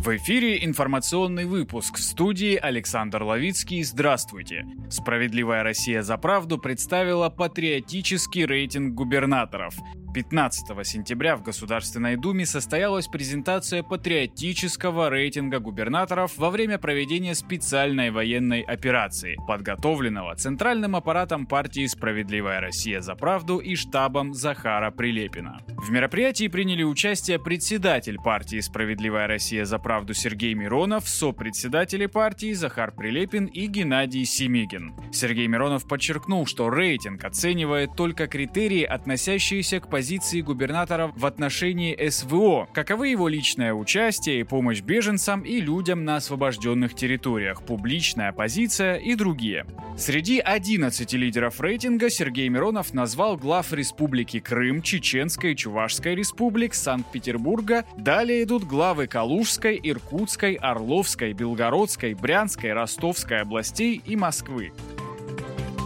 В эфире информационный выпуск в студии Александр Ловицкий. Здравствуйте. Справедливая Россия за правду представила патриотический рейтинг губернаторов. 15 сентября в Государственной Думе состоялась презентация патриотического рейтинга губернаторов во время проведения специальной военной операции, подготовленного Центральным аппаратом партии «Справедливая Россия за правду» и штабом Захара Прилепина. В мероприятии приняли участие председатель партии «Справедливая Россия за правду» Сергей Миронов, сопредседатели партии Захар Прилепин и Геннадий Семигин. Сергей Миронов подчеркнул, что рейтинг оценивает только критерии, относящиеся к позиции позиции губернатора в отношении СВО, каковы его личное участие и помощь беженцам и людям на освобожденных территориях, публичная позиция и другие. Среди 11 лидеров рейтинга Сергей Миронов назвал глав Республики Крым, Чеченской, Чувашской республик, Санкт-Петербурга. Далее идут главы Калужской, Иркутской, Орловской, Белгородской, Брянской, Ростовской областей и Москвы.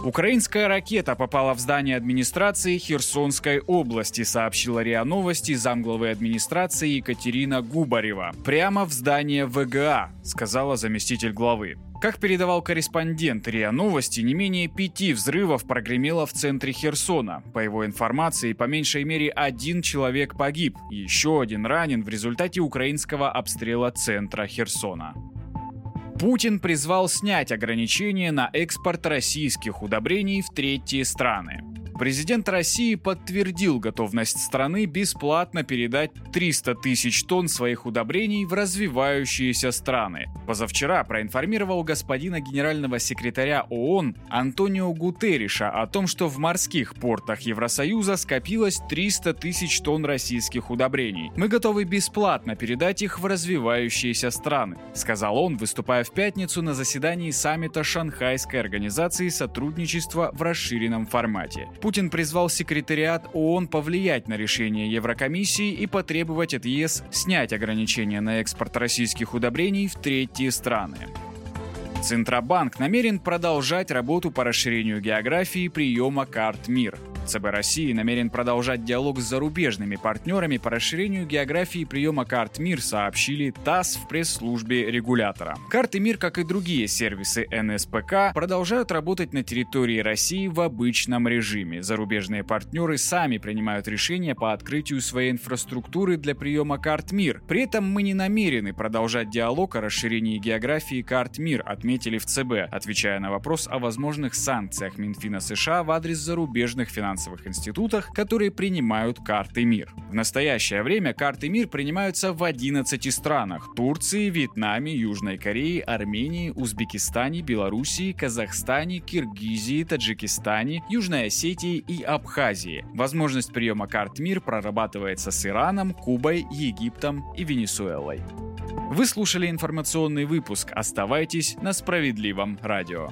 Украинская ракета попала в здание администрации Херсонской области, сообщила РИА Новости замглавы администрации Екатерина Губарева. Прямо в здание ВГА, сказала заместитель главы. Как передавал корреспондент РИА Новости, не менее пяти взрывов прогремело в центре Херсона. По его информации, по меньшей мере один человек погиб, еще один ранен в результате украинского обстрела центра Херсона. Путин призвал снять ограничения на экспорт российских удобрений в третьи страны. Президент России подтвердил готовность страны бесплатно передать 300 тысяч тонн своих удобрений в развивающиеся страны. Позавчера проинформировал господина генерального секретаря ООН Антонио Гутерриша о том, что в морских портах Евросоюза скопилось 300 тысяч тонн российских удобрений. Мы готовы бесплатно передать их в развивающиеся страны, сказал он, выступая в пятницу на заседании саммита Шанхайской организации сотрудничества в расширенном формате. Путин призвал секретариат ООН повлиять на решение Еврокомиссии и потребовать от ЕС снять ограничения на экспорт российских удобрений в третьи страны. Центробанк намерен продолжать работу по расширению географии приема карт МИР. ЦБ России намерен продолжать диалог с зарубежными партнерами по расширению географии приема карт МИР, сообщили ТАСС в пресс-службе регулятора. Карты МИР, как и другие сервисы НСПК, продолжают работать на территории России в обычном режиме. Зарубежные партнеры сами принимают решения по открытию своей инфраструктуры для приема карт МИР. При этом мы не намерены продолжать диалог о расширении географии карт МИР, отметили в ЦБ, отвечая на вопрос о возможных санкциях Минфина США в адрес зарубежных финансовых институтах, которые принимают карты МИР. В настоящее время карты МИР принимаются в 11 странах – Турции, Вьетнаме, Южной Корее, Армении, Узбекистане, Белоруссии, Казахстане, Киргизии, Таджикистане, Южной Осетии и Абхазии. Возможность приема карт МИР прорабатывается с Ираном, Кубой, Египтом и Венесуэлой. Вы слушали информационный выпуск. Оставайтесь на справедливом радио.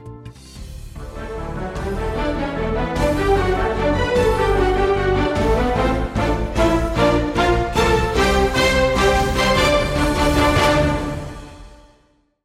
Thank you.